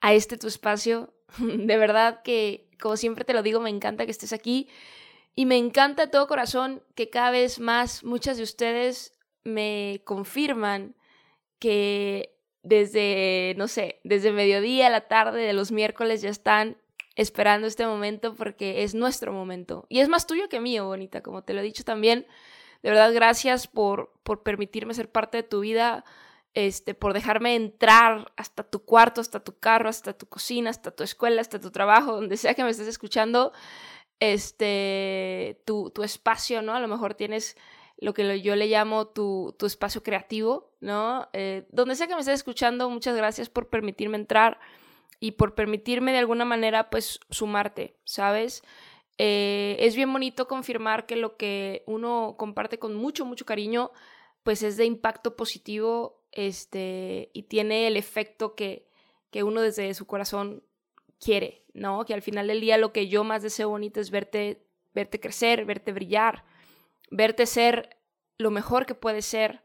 a este tu espacio. De verdad que, como siempre te lo digo, me encanta que estés aquí y me encanta de todo corazón que cada vez más muchas de ustedes me confirman que desde, no sé, desde mediodía a la tarde de los miércoles ya están esperando este momento porque es nuestro momento. Y es más tuyo que mío, bonita, como te lo he dicho también. De verdad, gracias por, por permitirme ser parte de tu vida, este, por dejarme entrar hasta tu cuarto, hasta tu carro, hasta tu cocina, hasta tu escuela, hasta tu trabajo, donde sea que me estés escuchando, este, tu, espacio, ¿no? A lo mejor tienes lo que yo le llamo tu, tu espacio creativo, ¿no? Eh, donde sea que me estés escuchando, muchas gracias por permitirme entrar y por permitirme de alguna manera, pues, sumarte, ¿sabes? Eh, es bien bonito confirmar que lo que uno comparte con mucho, mucho cariño, pues es de impacto positivo este, y tiene el efecto que, que uno desde su corazón quiere, ¿no? Que al final del día lo que yo más deseo bonito es verte, verte crecer, verte brillar, verte ser lo mejor que puedes ser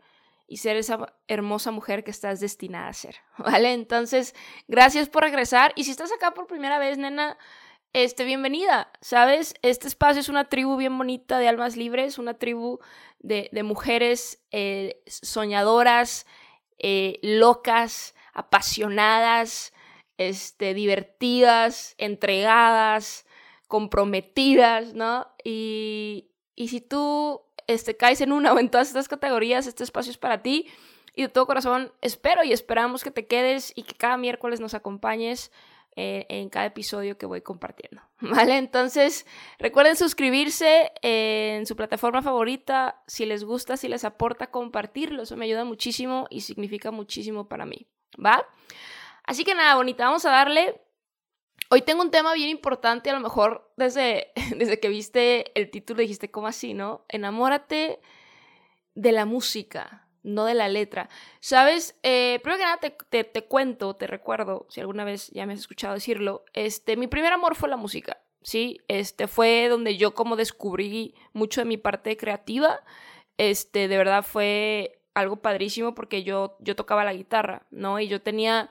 y ser esa hermosa mujer que estás destinada a ser, ¿vale? Entonces, gracias por regresar y si estás acá por primera vez, nena, este, bienvenida, ¿sabes? Este espacio es una tribu bien bonita de almas libres, una tribu de, de mujeres eh, soñadoras, eh, locas, apasionadas, este, divertidas, entregadas, comprometidas, ¿no? Y, y si tú este, caes en una o en todas estas categorías, este espacio es para ti. Y de todo corazón espero y esperamos que te quedes y que cada miércoles nos acompañes en cada episodio que voy compartiendo. ¿Vale? Entonces, recuerden suscribirse en su plataforma favorita. Si les gusta, si les aporta, compartirlo. Eso me ayuda muchísimo y significa muchísimo para mí. ¿Va? Así que nada, bonita, vamos a darle. Hoy tengo un tema bien importante, a lo mejor desde, desde que viste el título dijiste, ¿cómo así, no? Enamórate de la música, no de la letra. ¿Sabes? Eh, primero que nada te, te, cuento, te recuerdo, si alguna vez ya me has escuchado decirlo, este, mi primer amor fue la música, ¿sí? Este fue donde yo como descubrí mucho de mi parte creativa, este, de verdad fue algo padrísimo porque yo, yo tocaba la guitarra, ¿no? Y yo tenía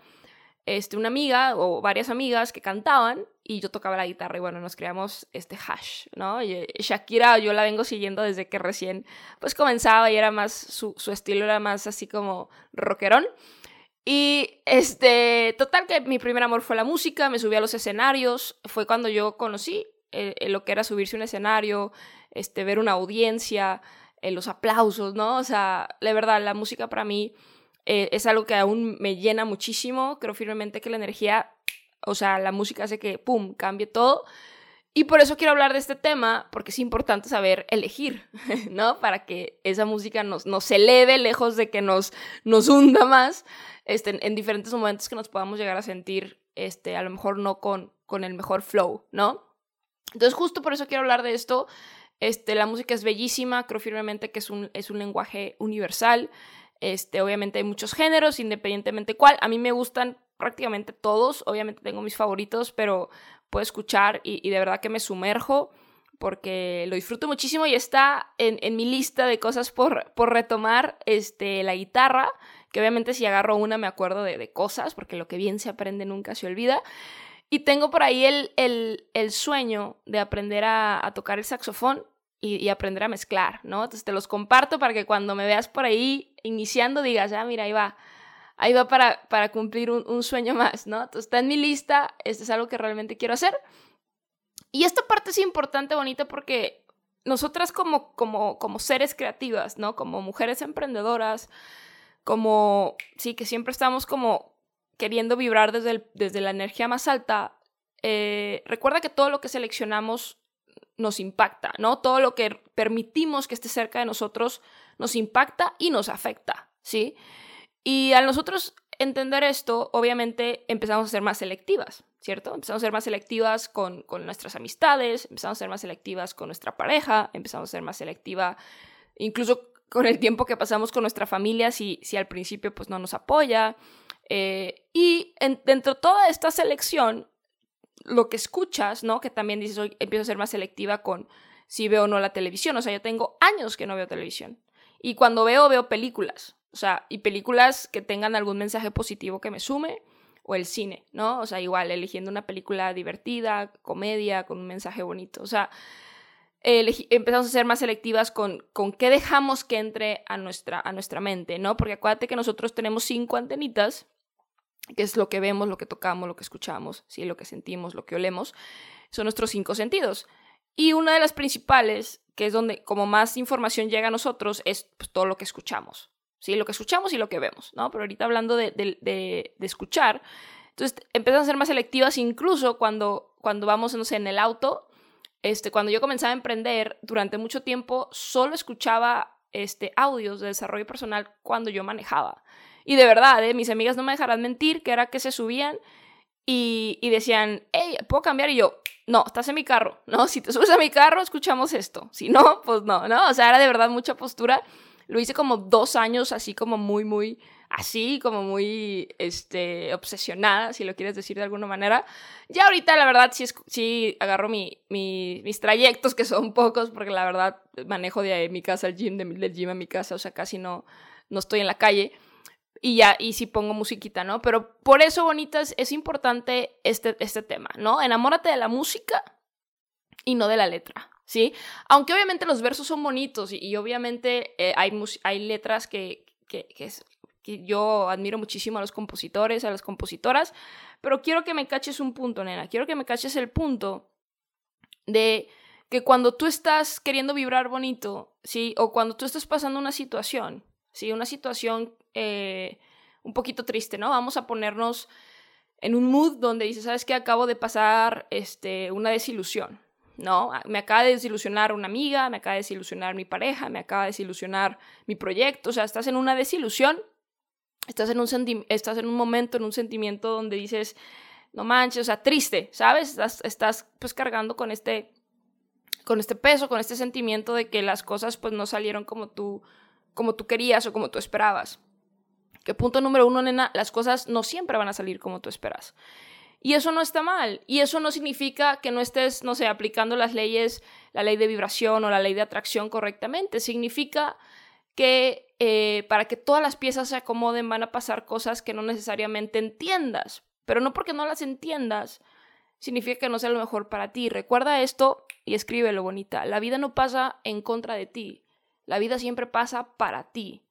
este, una amiga o varias amigas que cantaban y yo tocaba la guitarra y bueno, nos creamos este hash, ¿no? Y eh, Shakira yo la vengo siguiendo desde que recién pues comenzaba y era más, su, su estilo era más así como rockerón. Y este, total que mi primer amor fue la música, me subí a los escenarios, fue cuando yo conocí eh, eh, lo que era subirse a un escenario, este, ver una audiencia, los aplausos, ¿no? O sea, la verdad, la música para mí es algo que aún me llena muchísimo. Creo firmemente que la energía, o sea, la música hace que, ¡pum!, cambie todo. Y por eso quiero hablar de este tema, porque es importante saber elegir, ¿no? Para que esa música nos, nos eleve lejos de que nos, nos hunda más este, en diferentes momentos que nos podamos llegar a sentir, este, a lo mejor no con, con el mejor flow, ¿no? Entonces, justo por eso quiero hablar de esto. Este, la música es bellísima, creo firmemente que es un, es un lenguaje universal. Este, obviamente hay muchos géneros, independientemente cuál. A mí me gustan prácticamente todos. Obviamente tengo mis favoritos, pero puedo escuchar y, de verdad que me sumerjo porque lo disfruto muchísimo y está en, mi lista de cosas por, por, retomar este, la guitarra, que obviamente si agarro una me acuerdo de, cosas, porque lo que bien se aprende nunca se olvida. Y tengo por ahí el, el, sueño de aprender a, tocar el saxofón y, aprender a mezclar, ¿no? Entonces te los comparto para que cuando me veas por ahí iniciando digas, ah, mira, ahí va, ahí va para, para cumplir un, sueño más, ¿no? Entonces está en mi lista, esto es algo que realmente quiero hacer. Y esta parte es importante, bonita, porque nosotras como, como, como seres creativas, ¿no? Como mujeres emprendedoras, como, sí, que siempre estamos como queriendo vibrar desde, desde la energía más alta, eh, recuerda que todo lo que seleccionamos nos impacta, ¿no? Todo lo que permitimos que esté cerca de nosotros nos impacta y nos afecta, ¿sí? Y al nosotros entender esto, obviamente empezamos a ser más selectivas, ¿cierto? Empezamos a ser más selectivas con, con nuestras amistades, empezamos a ser más selectivas con nuestra pareja, empezamos a ser más selectiva incluso con el tiempo que pasamos con nuestra familia si, si al principio pues no nos apoya. Eh, y dentro de toda esta selección, lo que escuchas, ¿no? Que también dices, hoy empiezo a ser más selectiva con si veo o no la televisión. O sea, yo tengo años que no veo televisión. Y cuando veo, veo películas. O sea, y películas que tengan algún mensaje positivo que me sume. O el cine, ¿no? O sea, igual, eligiendo una película divertida, comedia, con un mensaje bonito. O sea, empezamos a ser más selectivas con, con qué dejamos que entre a nuestra, a nuestra mente, ¿no? Porque acuérdate que nosotros tenemos cinco antenitas que es lo que vemos, lo que tocamos, lo que escuchamos, ¿sí? lo que sentimos, lo que olemos, son nuestros cinco sentidos. Y una de las principales, que es donde como más información llega a nosotros, es pues, todo lo que escuchamos, ¿sí? lo que escuchamos y lo que vemos, ¿no? Pero ahorita hablando de, de, escuchar, entonces empiezan a ser más selectivas incluso cuando, cuando vamos, no sé, en el auto. Este, cuando yo comenzaba a emprender, durante mucho tiempo solo escuchaba este, audios de desarrollo personal cuando yo manejaba. Y de verdad, ¿eh? mis amigas no me dejarán mentir, que era que se subían y, decían, hey, ¿puedo cambiar? Y yo, no, estás en mi carro, ¿no? Si te subes a mi carro, escuchamos esto. Si no, pues no, ¿no? O sea, era de verdad mucha postura. Lo hice como dos años, así como muy, muy, así, como muy, este, obsesionada, si lo quieres decir de alguna manera. Ya ahorita, la verdad, sí, sí agarro mi, mis trayectos, que son pocos, porque la verdad manejo de mi casa al gym, del gym a mi casa, o sea, casi no, no estoy en la calle y ya, y si pongo musiquita, ¿no? Pero por eso, bonitas, es importante este, este tema, ¿no? Enamórate de la música y no de la letra, ¿sí? Aunque obviamente los versos son bonitos y, obviamente eh, hay, hay letras que, que, yo admiro muchísimo a los compositores, a las compositoras, pero quiero que me caches un punto, nena, quiero que me caches el punto de que cuando tú estás queriendo vibrar bonito, ¿sí? O cuando tú estás pasando una situación, ¿sí? Una situación eh, un poquito triste, ¿no? Vamos a ponernos en un mood donde dices, ¿sabes qué? Acabo de pasar este, una desilusión, ¿no? Me acaba de desilusionar una amiga, me acaba de desilusionar mi pareja, me acaba de desilusionar mi proyecto, o sea, estás en una desilusión, estás en un, estás en un momento, en un sentimiento donde dices, no manches, o sea, triste, ¿sabes? Estás, estás pues cargando con este, con este peso, con este sentimiento de que las cosas pues no salieron como tú como tú querías o como tú esperabas. Que punto número uno, nena, las cosas no siempre van a salir como tú esperas. Y eso no está mal. Y eso no significa que no estés, no sé, aplicando las leyes, la ley de vibración o la ley de atracción correctamente. Significa que eh, para que todas las piezas se acomoden van a pasar cosas que no necesariamente entiendas. Pero no porque no las entiendas, significa que no sea lo mejor para ti. Recuerda esto y escríbelo, bonita. La vida no pasa en contra de ti. La vida siempre pasa para ti.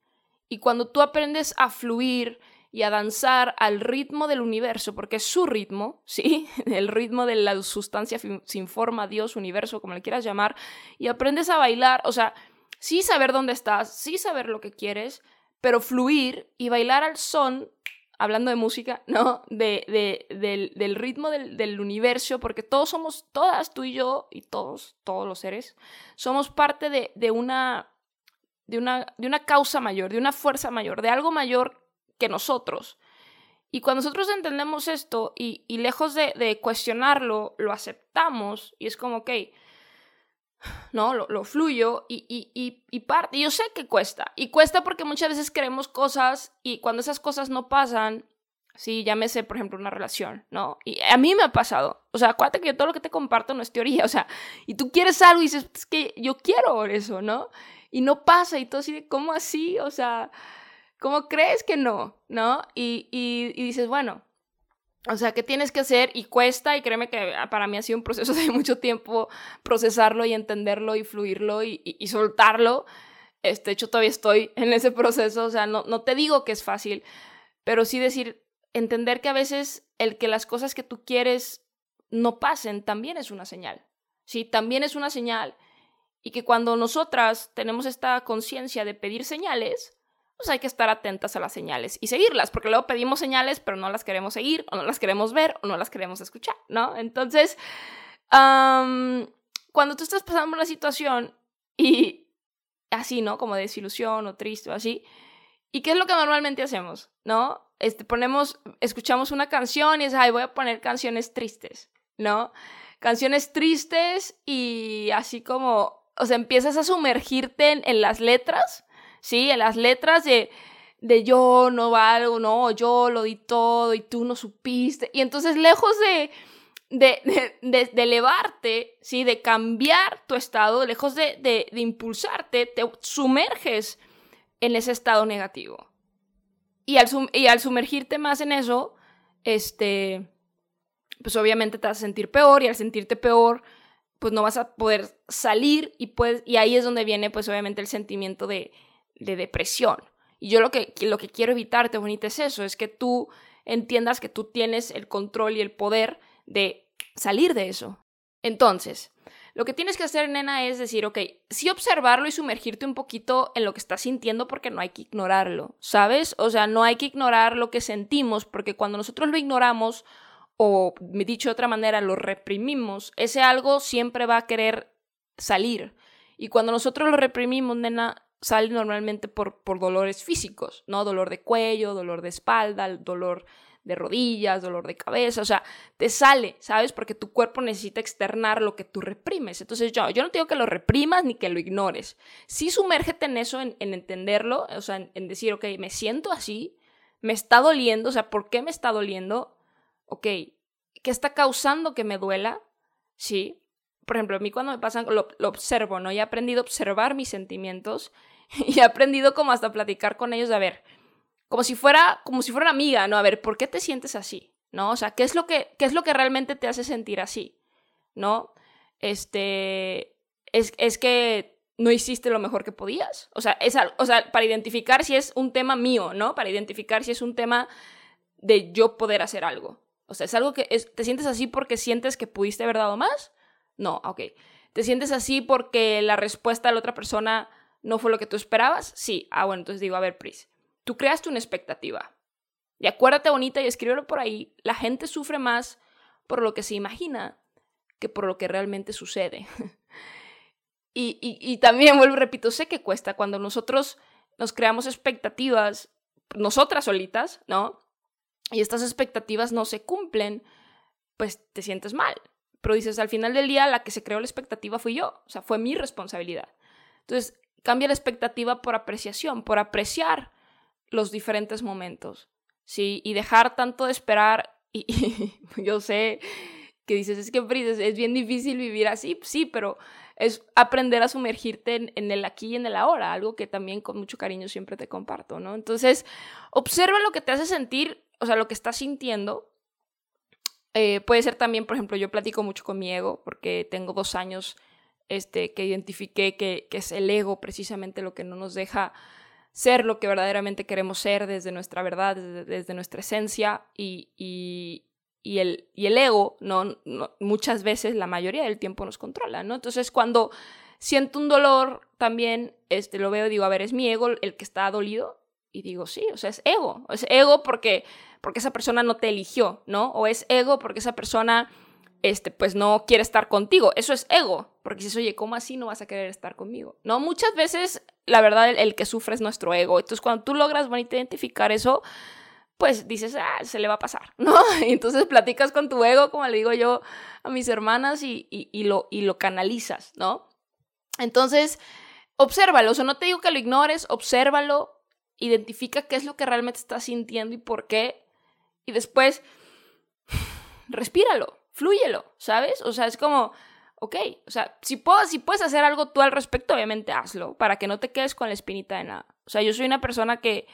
Y cuando tú aprendes a fluir y a danzar al ritmo del universo, porque es su ritmo, ¿sí? El ritmo de la sustancia sin forma, Dios, universo, como le quieras llamar, y aprendes a bailar, o sea, sí saber dónde estás, sí saber lo que quieres, pero fluir y bailar al son, hablando de música, ¿no? De, del, ritmo del, del, universo, porque todos somos, todas, tú y yo, y todos, todos los seres, somos parte de una de una, de una causa mayor, de una fuerza mayor, de algo mayor que nosotros. Y cuando nosotros entendemos esto y, lejos de, cuestionarlo, lo aceptamos y es como, ok, ¿no? Lo, fluyo y, y, y, parte. Y yo sé que cuesta. Y cuesta porque muchas veces queremos cosas y cuando esas cosas no pasan, sí, llámese, por ejemplo, una relación, ¿no? Y a mí me ha pasado. O sea, acuérdate que yo todo lo que te comparto no es teoría. O sea, y tú quieres algo y dices, es que yo quiero eso, ¿no? y no pasa y todo así de, ¿cómo así? O sea, ¿cómo crees que no? ¿No? Y, y, dices, bueno, o sea, ¿qué tienes que hacer? Y cuesta, y créeme que para mí ha sido un proceso de mucho tiempo procesarlo y entenderlo y fluirlo y, y, soltarlo. Este, de hecho, todavía estoy en ese proceso, o sea, no, no te digo que es fácil, pero sí decir, entender que a veces el que las cosas que tú quieres no pasen también es una señal. Sí, también es una señal Y que cuando nosotras tenemos esta conciencia de pedir señales, pues hay que estar atentas a las señales y seguirlas, porque luego pedimos señales, pero no las queremos seguir, o no las queremos ver, o no las queremos escuchar, ¿no? Entonces, cuando tú estás pasando una situación y así, ¿no? Como de desilusión o triste o así, ¿y qué es lo que normalmente hacemos, ¿no? Este, ponemos, escuchamos una canción y es, ay, voy a poner canciones tristes, ¿no? Canciones tristes y así como, o sea, empiezas a sumergirte en las letras ¿sí? En las letras de, de yo no valgo, no, yo lo di todo y tú no supiste. Y entonces, lejos de, de, de, de, elevarte, ¿sí? De cambiar tu estado, lejos de, impulsarte, te sumerges en ese estado negativo. Y al, y al sumergirte más en eso, este, pues obviamente te vas a sentir peor y al sentirte peor, pues no vas a poder salir y, pues, y ahí es donde viene pues obviamente el sentimiento de, de depresión. Y yo lo que, lo que quiero evitarte, bonita, es eso, es que tú entiendas que tú tienes el control y el poder de salir de eso. Entonces, lo que tienes que hacer, nena, es decir, ok, sí observarlo y sumergirte un poquito en lo que estás sintiendo porque no hay que ignorarlo, ¿sabes? O sea, no hay que ignorar lo que sentimos porque cuando nosotros lo ignoramos o, dicho de otra manera, lo reprimimos, ese algo siempre va a querer salir. Y cuando nosotros lo reprimimos, nena, sale normalmente por, por dolores físicos, ¿no? Dolor de cuello, dolor de espalda, dolor de rodillas, dolor de cabeza, o sea, te sale, ¿sabes? Porque tu cuerpo necesita externar lo que tú reprimes. Entonces yo, yo no te digo que lo reprimas ni que lo ignores. Sí sumérgete en eso, en, entenderlo, o sea, en, en, decir, ok, me siento así, me está doliendo, o sea, ¿por qué me está doliendo? Ok, ¿qué está causando que me duela? Sí. Por ejemplo, a mí cuando me pasan, lo, observo, ¿no? Y he aprendido a observar mis sentimientos y he aprendido como hasta platicar con ellos, a ver, como si fuera, como si fuera una amiga, ¿no? A ver, ¿por qué te sientes así? ¿No? O sea, ¿qué es lo que, qué es lo que realmente te hace sentir así? ¿No? Este, es, es que no hiciste lo mejor que podías. O sea, es, o sea, para identificar si es un tema mío, ¿no? Para identificar si es un tema de yo poder hacer algo. O sea, es algo que te sientes así porque sientes que pudiste haber dado más. No, ok. ¿Te sientes así porque la respuesta de la otra persona no fue lo que tú esperabas? Sí. Ah, bueno, entonces digo, a ver, Pris, tú creaste una expectativa. Y acuérdate bonita y escríbelo por ahí. La gente sufre más por lo que se imagina que por lo que realmente sucede. y, y, también, vuelvo, repito, sé que cuesta cuando nosotros nos creamos expectativas, nosotras solitas, ¿no? Y estas expectativas no se cumplen, pues te sientes mal. Pero dices, al final del día, la que se creó la expectativa fui yo, o sea, fue mi responsabilidad. Entonces, cambia la expectativa por apreciación, por apreciar los diferentes momentos, ¿sí? Y dejar tanto de esperar, y, yo sé que dices, es que es, bien difícil vivir así, sí, pero es aprender a sumergirte en, el aquí y en el ahora, algo que también con mucho cariño siempre te comparto, ¿no? Entonces, observa lo que te hace sentir, o sea, lo que estás sintiendo. Eh, puede ser también, por ejemplo, yo platico mucho con mi ego, porque tengo dos años este, que identifiqué que, es el ego precisamente lo que no nos deja ser lo que verdaderamente queremos ser desde nuestra verdad, desde, nuestra esencia y, y, el, y el ego no, muchas veces, la mayoría del tiempo nos controla, ¿no? Entonces cuando siento un dolor también, este, lo veo y digo, a ver, es mi ego el que está dolido y digo, sí, o sea, es ego, es ego porque, porque esa persona no te eligió, ¿no? O es ego porque esa persona este, pues no quiere estar contigo. Eso es ego, porque dices, oye, ¿cómo así no vas a querer estar conmigo? No, muchas veces, la verdad, el, que sufre es nuestro ego. Entonces, cuando tú logras bonito identificar eso, pues dices, ah, se le va a pasar, ¿no? Y entonces platicas con tu ego, como le digo yo a mis hermanas, y, y, lo, y lo canalizas, ¿no? Entonces, obsérvalo, o sea, no te digo que lo ignores, obsérvalo, identifica qué es lo que realmente estás sintiendo y por qué, y después, respíralo, flúyelo, ¿sabes? O sea, es como, ok, o sea, si, puedo, si puedes hacer algo tú al respecto, obviamente hazlo, para que no te quedes con la espinita de nada. O sea, yo soy una persona que,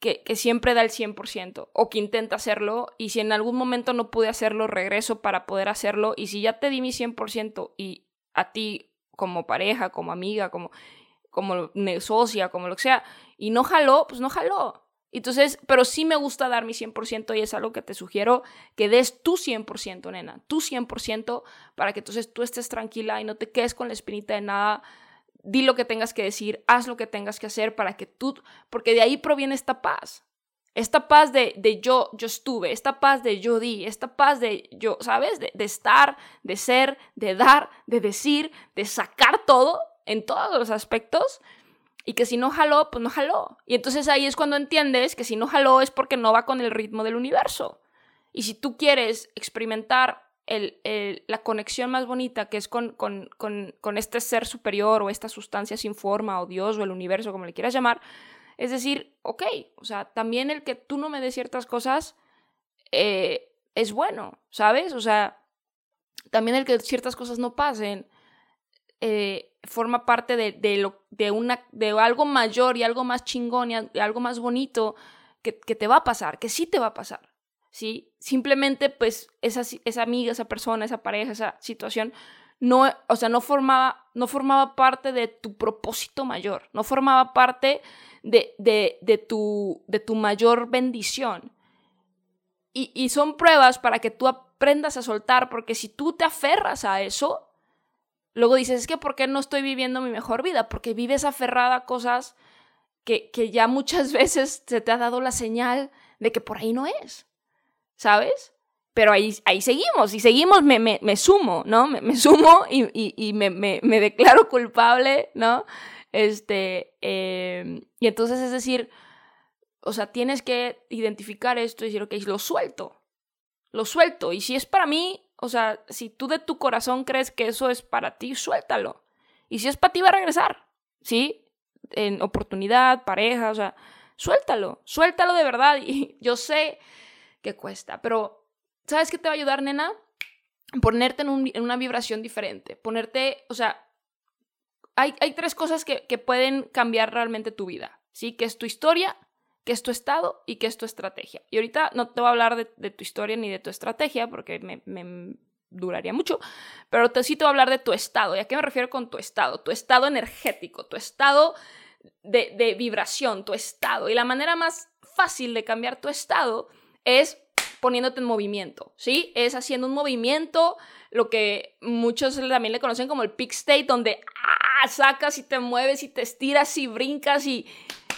que, siempre da el 100% o que intenta hacerlo y si en algún momento no pude hacerlo, regreso para poder hacerlo y si ya te di mi 100% y a ti como pareja, como amiga, como, como socia, como lo que sea, y no jaló, pues no jaló. Entonces, pero sí me gusta dar mi 100% y es algo que te sugiero que des tu 100%, nena, tu 100% para que entonces tú estés tranquila y no te quedes con la espinita de nada. Di lo que tengas que decir, haz lo que tengas que hacer para que tú, porque de ahí proviene esta paz. Esta paz de, de yo, yo estuve, esta paz de yo di, esta paz de yo, ¿sabes? De, de estar, de ser, de dar, de decir, de sacar todo en todos los aspectos y que si no jaló, pues no jaló. Y entonces ahí es cuando entiendes que si no jaló es porque no va con el ritmo del universo. Y si tú quieres experimentar el, la conexión más bonita que es con, con, con, con, este ser superior o esta sustancia sin forma o Dios o el universo, como le quieras llamar, es decir, ok, o sea, también el que tú no me des ciertas cosas eh, es bueno, ¿sabes? O sea, también el que ciertas cosas no pasen eh, forma parte de, lo, de, una, de algo mayor y algo más chingón y algo más bonito que, que, te va a pasar, que sí te va a pasar. ¿sí? Simplemente, pues, esa, esa amiga, esa persona, esa pareja, esa situación, no, o sea, no formaba, no formaba parte de tu propósito mayor, no formaba parte de, de, de, tu, de tu mayor bendición. Y, y son pruebas para que tú aprendas a soltar, porque si tú te aferras a eso, Luego dices, es que ¿por qué no estoy viviendo mi mejor vida? Porque vives aferrada a cosas que, que ya muchas veces se te ha dado la señal de que por ahí no es, ¿sabes? Pero ahí, ahí seguimos, y seguimos, me, me, me sumo, ¿no? Me, sumo y, y, y me, declaro culpable, ¿no? Este, eh, y entonces es decir, o sea, tienes que identificar esto y decir, ok, lo suelto, lo suelto, y si es para mí, o sea, si tú de tu corazón crees que eso es para ti, suéltalo. Y si es para ti, va a regresar. ¿Sí? En oportunidad, pareja, o sea, suéltalo. Suéltalo de verdad. Y yo sé que cuesta, pero ¿sabes qué te va a ayudar, nena? Ponerte en, en una vibración diferente. Ponerte, o sea, hay, hay tres cosas que, que pueden cambiar realmente tu vida. ¿Sí? Que es tu historia, qué es tu estado y qué es tu estrategia. Y ahorita no te voy a hablar de, tu historia ni de tu estrategia porque me, duraría mucho, pero te, sí te voy a hablar de tu estado. ¿Y a qué me refiero con tu estado? Tu estado energético, tu estado de, vibración, tu estado. Y la manera más fácil de cambiar tu estado es poniéndote en movimiento, ¿sí? Es haciendo un movimiento, lo que muchos también le conocen como el peak state, donde ah, sacas y te mueves y te estiras y brincas y,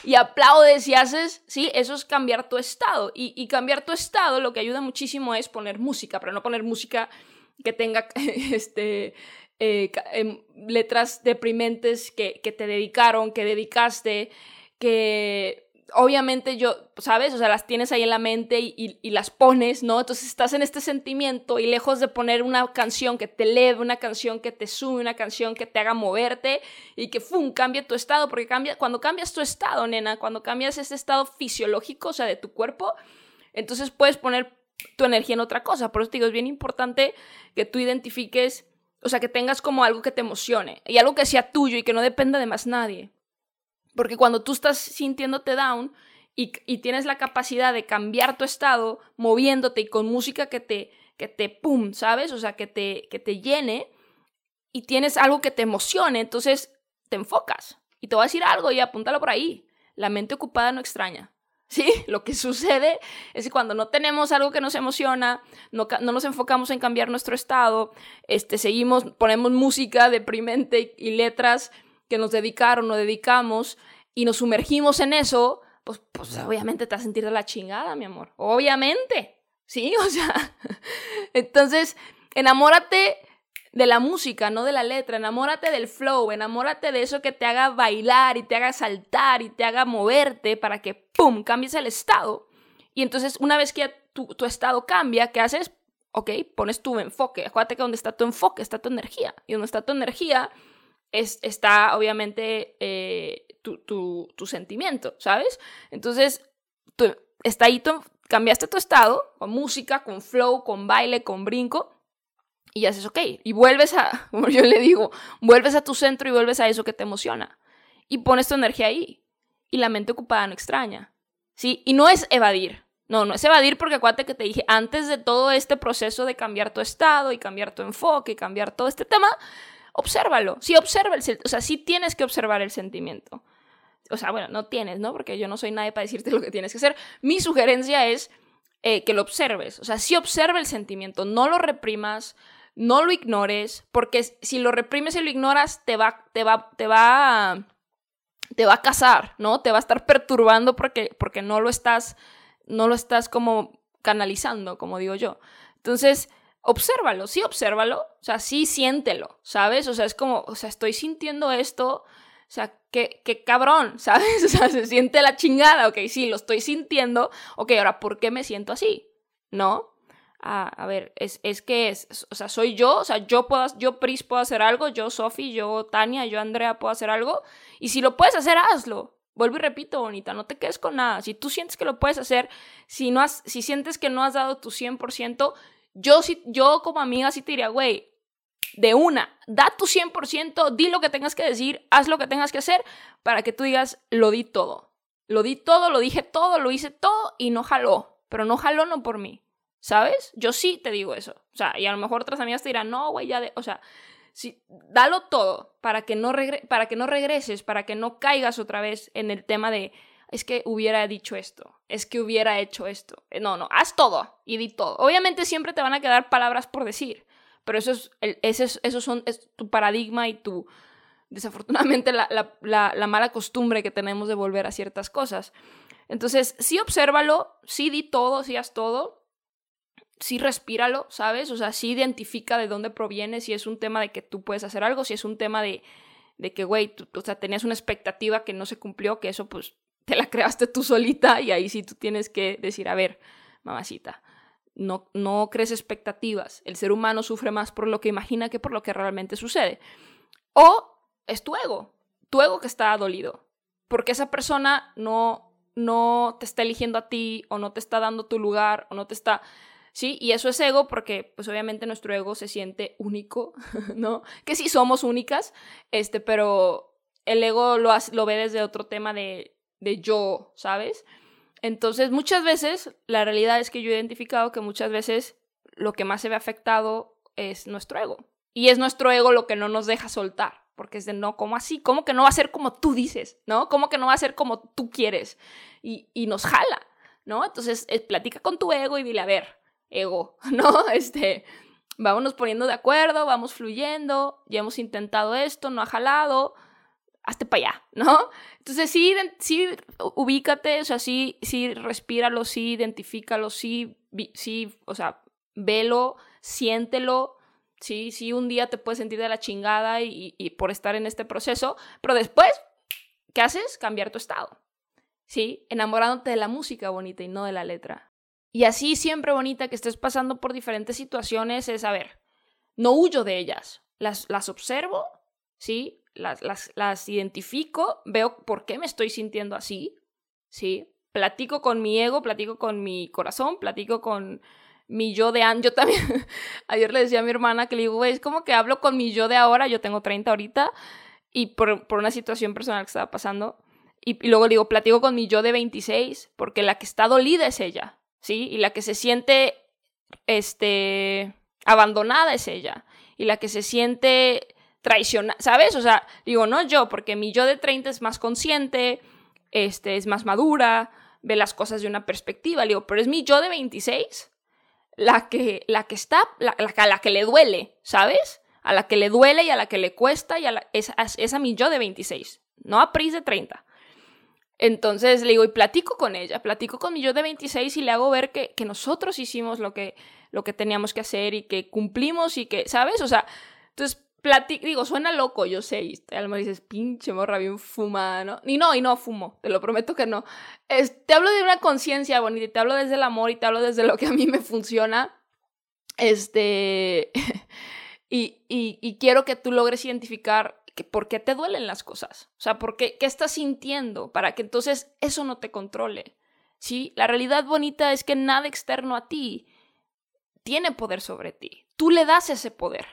y aplaudes y haces, ¿sí? Eso es cambiar tu estado. Y, cambiar tu estado lo que ayuda muchísimo es poner música, pero no poner música que tenga este, eh, em, letras deprimentes que, que te dedicaron, que dedicaste, que obviamente yo, ¿sabes? O sea, las tienes ahí en la mente y, las pones, ¿no? Entonces estás en este sentimiento y lejos de poner una canción que te eleve, una canción que te sube, una canción que te haga moverte y que, ¡fum!, cambie tu estado, porque cambia, cuando cambias tu estado, nena, cuando cambias ese estado fisiológico, o sea, de tu cuerpo, entonces puedes poner tu energía en otra cosa. Por eso te digo, es bien importante que tú identifiques, o sea, que tengas como algo que te emocione y algo que sea tuyo y que no dependa de más nadie. Porque cuando tú estás sintiéndote down y, tienes la capacidad de cambiar tu estado moviéndote y con música que te, que te pum, ¿sabes? O sea, que te, que te llene y tienes algo que te emocione, entonces te enfocas. Y te voy a decir algo y apúntalo por ahí. La mente ocupada no extraña. Sí, lo que sucede es que cuando no tenemos algo que nos emociona, no, no, nos enfocamos en cambiar nuestro estado, este, seguimos, ponemos música deprimente y letras que nos dedicaron o dedicamos y nos sumergimos en eso, pues, pues obviamente te vas a sentir de la chingada, mi amor. Obviamente. Sí, o sea. Entonces, enamórate de la música, no de la letra. Enamórate del flow, enamórate de eso que te haga bailar y te haga saltar y te haga moverte para que, ¡pum!, cambies el estado. Y entonces, una vez que tu, tu estado cambia, ¿qué haces? Ok, pones tu enfoque. Acuérdate que donde está tu enfoque está tu energía. Y donde está tu energía, es, está obviamente eh, tu, tu, tu, sentimiento, ¿sabes? Entonces, está ahí, cambiaste tu estado con música, con flow, con baile, con brinco, y haces ok. Y vuelves a, como yo le digo, vuelves a tu centro y vuelves a eso que te emociona. Y pones tu energía ahí. Y la mente ocupada no extraña. ¿Sí? Y no es evadir. No, no es evadir porque acuérdate que te dije, antes de todo este proceso de cambiar tu estado y cambiar tu enfoque y cambiar todo este tema, obsérvalo. Sí, observa el, o sea, sí tienes que observar el sentimiento. o sea, bueno, no tienes, ¿no? Porque yo no soy nadie para decirte lo que tienes que hacer. Mi sugerencia es eh, que lo observes, o sea, sí observa el sentimiento, no lo reprimas, no lo ignores, porque si lo reprimes y lo ignoras, te va, te va, te va, te va a casar, ¿no? Te va a estar perturbando porque, porque no lo estás, no lo estás como canalizando, como digo yo. Entonces, obsérvalo, sí, obsérvalo, o sea, sí, siéntelo, ¿sabes? O sea, es como, o sea, estoy sintiendo esto, o sea, qué, qué cabrón, ¿sabes? O sea, se siente la chingada, ok, sí, lo estoy sintiendo, ok, ahora, ¿por qué me siento así? ¿No? Ah, a ver, es, es que es, o sea, soy yo, o sea, yo puedo, yo Pris puedo hacer algo, yo Sofi, yo Tania, yo Andrea puedo hacer algo, y si lo puedes hacer, hazlo. Vuelvo y repito, bonita, no te quedes con nada. Si tú sientes que lo puedes hacer, si, no has, si sientes que no has dado tu 100%, yo, sí, yo como amiga sí te diría, güey, de una, da tu 100%, di lo que tengas que decir, haz lo que tengas que hacer para que tú digas, lo di todo. Lo di todo, lo dije todo, lo hice todo y no jaló. Pero no jaló no por mí, ¿sabes? Yo sí te digo eso. O sea, y a lo mejor otras amigas te dirán, no, güey, ya de... O sea, sí, dalo todo para que, no para que no regreses, para que no caigas otra vez en el tema de, es que hubiera dicho esto, es que hubiera hecho esto. Eh, no, no, haz todo y di todo. Obviamente siempre te van a quedar palabras por decir, pero eso es, eso son, es tu paradigma y tu, desafortunadamente, la, la, la, mala costumbre que tenemos de volver a ciertas cosas. Entonces, sí obsérvalo, sí di todo, sí haz todo, sí respíralo, ¿sabes? O sea, sí identifica de dónde proviene, si es un tema de que tú puedes hacer algo, si es un tema de, de que, güey, o sea, tenías una expectativa que no se cumplió, que eso pues te la creaste tú solita y ahí sí tú tienes que decir, a ver, mamacita, no, no crees expectativas. El ser humano sufre más por lo que imagina que por lo que realmente sucede. O es tu ego, tu ego que está dolido, porque esa persona no, no te está eligiendo a ti o no te está dando tu lugar o no te está... Sí, y eso es ego porque pues obviamente nuestro ego se siente único, ¿no? Que sí somos únicas, este, pero el ego lo, lo ve desde otro tema de de yo, ¿sabes? Entonces, muchas veces, la realidad es que yo he identificado que muchas veces lo que más se ve afectado es nuestro ego. Y es nuestro ego lo que no nos deja soltar, porque es de no, ¿cómo así? ¿Cómo que no va a ser como tú dices? ¿No? ¿Cómo que no va a ser como tú quieres? Y, y nos jala, ¿no? Entonces, eh, platica con tu ego y dile, a ver, ego, ¿no? Este, vámonos poniendo de acuerdo, vamos fluyendo, ya hemos intentado esto, no ha jalado, hazte para allá, ¿no? Entonces sí, sí, ubícate, o sea, sí, sí, respíralo, sí, identifícalo, sí, sí, o sea, velo, siéntelo, sí, sí, un día te puedes sentir de la chingada y, por estar en este proceso, pero después, ¿qué haces? Cambiar tu estado, ¿sí? Enamorándote de la música bonita y no de la letra. Y así siempre bonita que estés pasando por diferentes situaciones es, a ver, no huyo de ellas, las, las observo, ¿sí? Las, las, las identifico, veo por qué me estoy sintiendo así, ¿sí? Platico con mi ego, platico con mi corazón, platico con mi yo de antes. Yo también, ayer le decía a mi hermana que le digo, güey, es como que hablo con mi yo de ahora, yo tengo 30 ahorita, y por, por una situación personal que estaba pasando. Y, luego digo, platico con mi yo de 26, porque la que está dolida es ella, ¿sí? Y la que se siente, este, abandonada es ella. Y la que se siente traicionar, ¿sabes? O sea, digo, no yo, porque mi yo de 30 es más consciente, este, es más madura, ve las cosas de una perspectiva, digo, pero es mi yo de 26 la que, la que está, la, a la que le duele, ¿sabes? A la que le duele y a la que le cuesta y a la, es, es a mi yo de 26, no a Pris de 30. Entonces le digo, y platico con ella, platico con mi yo de 26 y le hago ver que, que nosotros hicimos lo que, lo que teníamos que hacer y que cumplimos y que, ¿sabes? O sea, entonces digo, suena loco, yo sé, y Alma dices, pinche morra bien fumada, ¿no? Y no, y no fumo, te lo prometo que no. te hablo de una conciencia bonita, te hablo desde el amor y te hablo desde lo que a mí me funciona. Este, y, y, quiero que tú logres identificar que, por qué te duelen las cosas, o sea, por qué, qué estás sintiendo, para que entonces eso no te controle, ¿sí? La realidad bonita es que nada externo a ti tiene poder sobre ti, tú le das ese poder.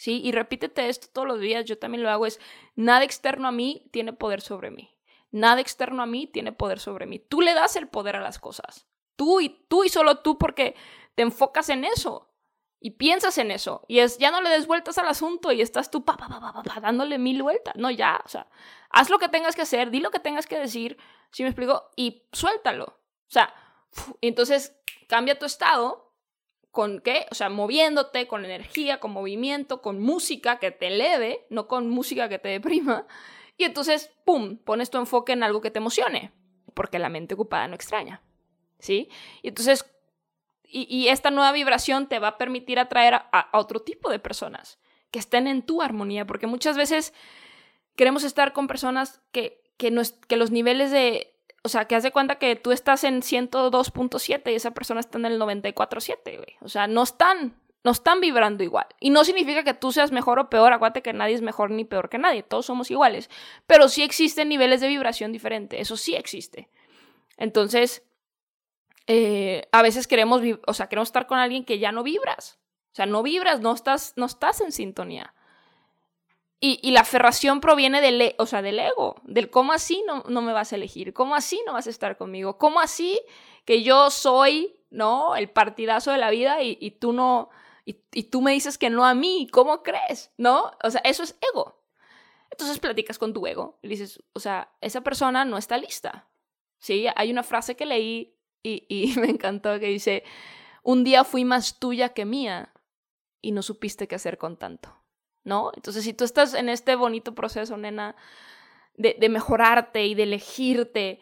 ¿Sí? Y repítete esto todos los días, yo también lo hago, es nada externo a mí tiene poder sobre mí. Nada externo a mí tiene poder sobre mí. Tú le das el poder a las cosas. Tú y tú y solo tú porque te enfocas en eso y piensas en eso y es ya no le des vueltas al asunto y estás tú pa, pa, pa, pa, dándole mil vueltas. No, ya, o sea, haz lo que tengas que hacer, di lo que tengas que decir, ¿sí me explico? Y suéltalo. O sea, entonces cambia tu estado con qué? O sea, moviéndote, con energía, con movimiento, con música que te eleve, no con música que te deprima. Y entonces, ¡pum!, pones tu enfoque en algo que te emocione, porque la mente ocupada no extraña. ¿Sí? Y entonces, y, esta nueva vibración te va a permitir atraer a, otro tipo de personas que estén en tu armonía, porque muchas veces queremos estar con personas que, que, que los niveles de, o sea, que haz de cuenta que tú estás en 102.7 y esa persona está en el 94.7, güey. O sea, no están, no están vibrando igual. Y no significa que tú seas mejor o peor, acuérdate que nadie es mejor ni peor que nadie, todos somos iguales. Pero sí existen niveles de vibración diferentes, eso sí existe. Entonces, eh, a veces queremos, o sea, queremos estar con alguien que ya no vibras. O sea, no vibras, no estás, no estás en sintonía. Y, la aferración proviene del, e, o sea, del ego, del cómo así no, no me vas a elegir, cómo así no vas a estar conmigo, cómo así que yo soy, ¿no? El partidazo de la vida y, y tú no, y, y, tú me dices que no a mí, ¿cómo crees? ¿No? O sea, eso es ego. Entonces platicas con tu ego y dices, o sea, esa persona no está lista. Sí, hay una frase que leí y, y me encantó que dice, un día fui más tuya que mía y no supiste qué hacer con tanto. ¿No? Entonces, si tú estás en este bonito proceso, nena, de, de mejorarte y de elegirte,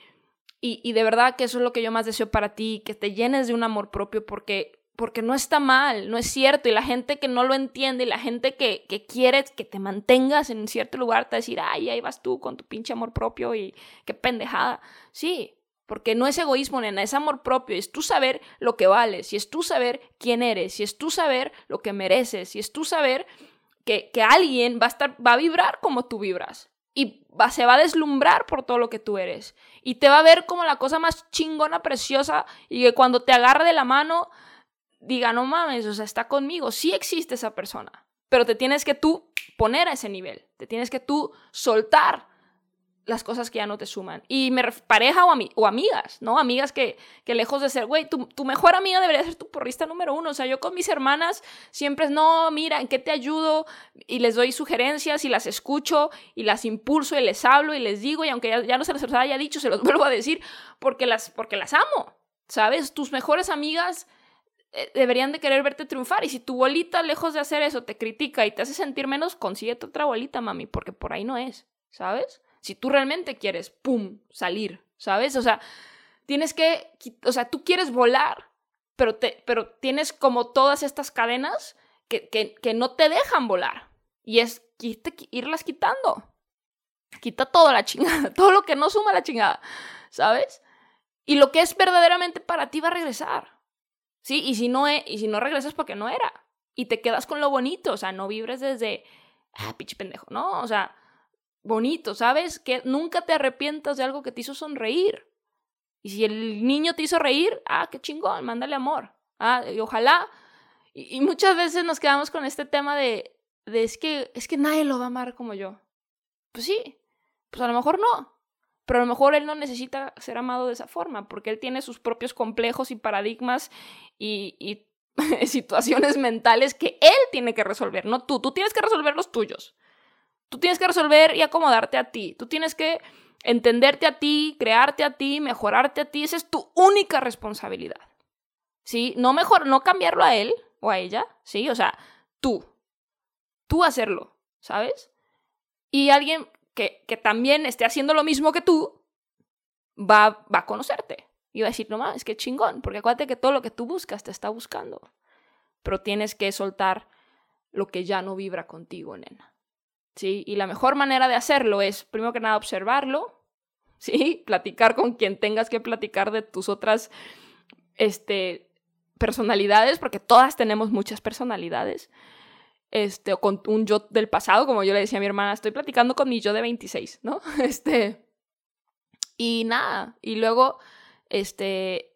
y, y, de verdad que eso es lo que yo más deseo para ti, que te llenes de un amor propio, porque, porque no está mal, no es cierto, y la gente que no lo entiende, y la gente que, que quiere que te mantengas en cierto lugar, te va a decir, ay, ahí vas tú con tu pinche amor propio y qué pendejada. Sí, porque no es egoísmo, nena, es amor propio, es tú saber lo que vales, y es tú saber quién eres, y es tú saber lo que mereces, y es tú saber que, alguien va a, estar, va a vibrar como tú vibras y va, se va a deslumbrar por todo lo que tú eres. Y te va a ver como la cosa más chingona, preciosa y que cuando te agarre de la mano diga, no mames, o sea, está conmigo, sí existe esa persona, pero te tienes que tú poner a ese nivel, te tienes que tú soltar las cosas que ya no te suman. Y me pareja o, o amigas, ¿no? Amigas que, que lejos de ser, güey, tu, tu, mejor amiga debería ser tu porrista número uno. O sea, yo con mis hermanas siempre es, no, mira, ¿en qué te ayudo? Y les doy sugerencias y las escucho y las impulso y les hablo y les digo, y aunque ya, ya no se les haya dicho, se los vuelvo a decir porque las, porque las amo, ¿sabes? Tus mejores amigas eh, deberían de querer verte triunfar. Y si tu bolita, lejos de hacer eso, te critica y te hace sentir menos, consíguete otra bolita, mami, porque por ahí no es, ¿sabes? Si tú realmente quieres, ¡pum!, salir, ¿sabes? O sea, tienes que, o sea, tú quieres volar, pero, te, pero tienes como todas estas cadenas que, que, que no te dejan volar. Y es irlas quitando. Quita todo la chingada, todo lo que no suma la chingada, ¿sabes? Y lo que es verdaderamente para ti va a regresar. ¿Sí? Y si no, y si no regresas porque no era. Y te quedas con lo bonito, o sea, no vibres desde, ah, pinche pendejo, ¿no? O sea, bonito, ¿sabes? Que nunca te arrepientas de algo que te hizo sonreír. Y si el niño te hizo reír, ah, qué chingón, mándale amor. Ah, y ojalá. Y, muchas veces nos quedamos con este tema de, de es que, es que nadie lo va a amar como yo. Pues sí, pues a lo mejor no. Pero a lo mejor él no necesita ser amado de esa forma, porque él tiene sus propios complejos y paradigmas y, y situaciones mentales que él tiene que resolver, no tú. Tú tienes que resolver los tuyos. Tú tienes que resolver y acomodarte a ti. Tú tienes que entenderte a ti, crearte a ti, mejorarte a ti. Esa es tu única responsabilidad. ¿Sí? No mejor, no cambiarlo a él o a ella, ¿sí? O sea, tú. Tú hacerlo, ¿sabes? Y alguien que, que también esté haciendo lo mismo que tú va, va a conocerte. Y va a decir, no mames, qué chingón. Porque acuérdate que todo lo que tú buscas te está buscando. Pero tienes que soltar lo que ya no vibra contigo, nena. ¿Sí? Y la mejor manera de hacerlo es, primero que nada, observarlo, ¿sí? Platicar con quien tengas que platicar de tus otras este, personalidades, porque todas tenemos muchas personalidades. Este, o con un yo del pasado, como yo le decía a mi hermana, estoy platicando con mi yo de 26, ¿no? Este, y nada, y luego, este,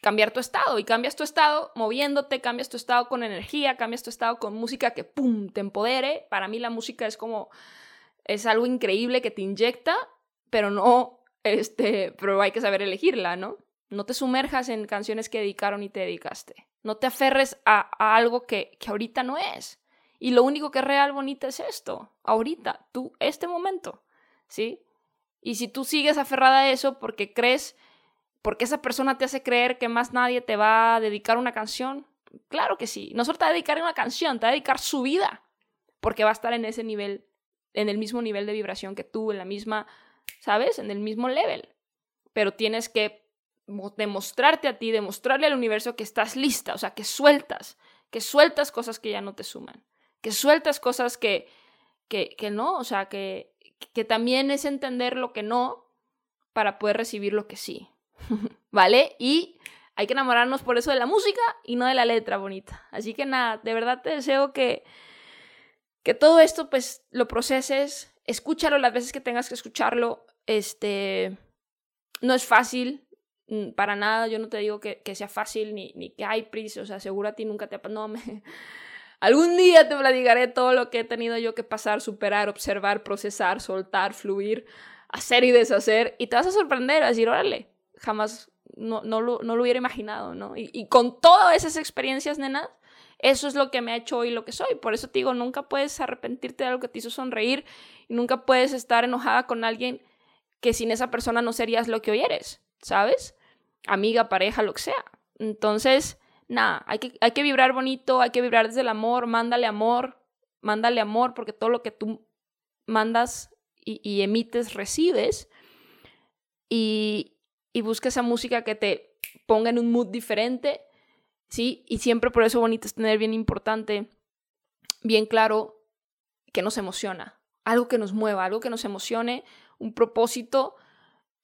cambiar tu estado y cambias tu estado moviéndote, cambias tu estado con energía, cambias tu estado con música que pum, te empodere. Para mí la música es como es algo increíble que te inyecta, pero no este, pero hay que saber elegirla, ¿no? No te sumerjas en canciones que dedicaron y te dedicaste. No te aferres a, a algo que, que ahorita no es. Y lo único que es real bonita es esto, ahorita, tú, este momento, ¿sí? Y si tú sigues aferrada a eso porque crees, porque esa persona te hace creer que más nadie te va a dedicar una canción, claro que sí. No solo te va a dedicar una canción, te va a dedicar su vida, porque va a estar en ese nivel, en el mismo nivel de vibración que tú, en la misma, ¿sabes? En el mismo level. Pero tienes que demostrarte a ti, demostrarle al universo que estás lista, o sea, que sueltas, que sueltas cosas que ya no te suman, que sueltas cosas que, que, que no, o sea, que, que también es entender lo que no para poder recibir lo que sí, ¿vale? Y hay que enamorarnos por eso de la música y no de la letra bonita. Así que nada, de verdad te deseo que, que todo esto pues lo proceses, escúchalo las veces que tengas que escucharlo, este, no es fácil, Mm, para nada, yo no te digo que, que sea fácil ni, ni, que hay prisa, o sea, seguro a ti nunca te... No, me... Algún día te platicaré todo lo que he tenido yo que pasar, superar, observar, procesar, soltar, fluir, hacer y deshacer, y te vas a sorprender, a decir, órale, jamás, no, no, lo, no lo hubiera imaginado, ¿no? Y, con todas esas experiencias, nena, eso es lo que me ha hecho hoy lo que soy. Por eso te digo, nunca puedes arrepentirte de algo que te hizo sonreír y nunca puedes estar enojada con alguien que sin esa persona no serías lo que hoy eres, ¿sabes? amiga, pareja, lo que sea. Entonces, nada, hay que, hay que vibrar bonito, hay que vibrar desde el amor, mándale amor, mándale amor, porque todo lo que tú mandas y, emites, recibes. Y, y busca esa música que te ponga en un mood diferente, ¿sí? Y siempre por eso bonito es tener bien importante, bien claro, que nos emociona, algo que nos mueva, algo que nos emocione, un propósito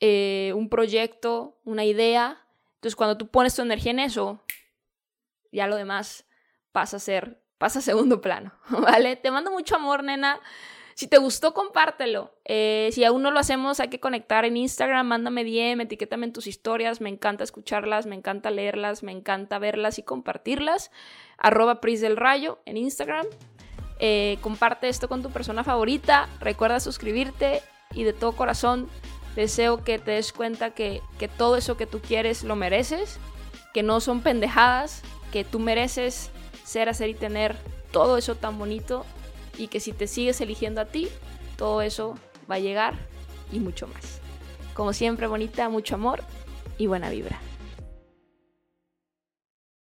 eh, un proyecto, una idea. Entonces, cuando tú pones tu energía en eso, ya lo demás pasa a ser, pasa a segundo plano, ¿vale? Te mando mucho amor, nena. Si te gustó, compártelo. Eh, si aún no lo hacemos, hay que conectar en Instagram, mándame DM, etiquétame en tus historias. Me encanta escucharlas, me encanta leerlas, me encanta verlas y compartirlas. Arroba Pris del Rayo en Instagram. Eh, comparte esto con tu persona favorita. Recuerda suscribirte y de todo corazón Deseo que te des cuenta que, todo eso que tú quieres lo mereces, que no son pendejadas, que tú mereces ser, hacer y tener todo eso tan bonito y que si te sigues eligiendo a ti, todo eso va a llegar y mucho más. Como siempre, bonita, mucho amor y buena vibra.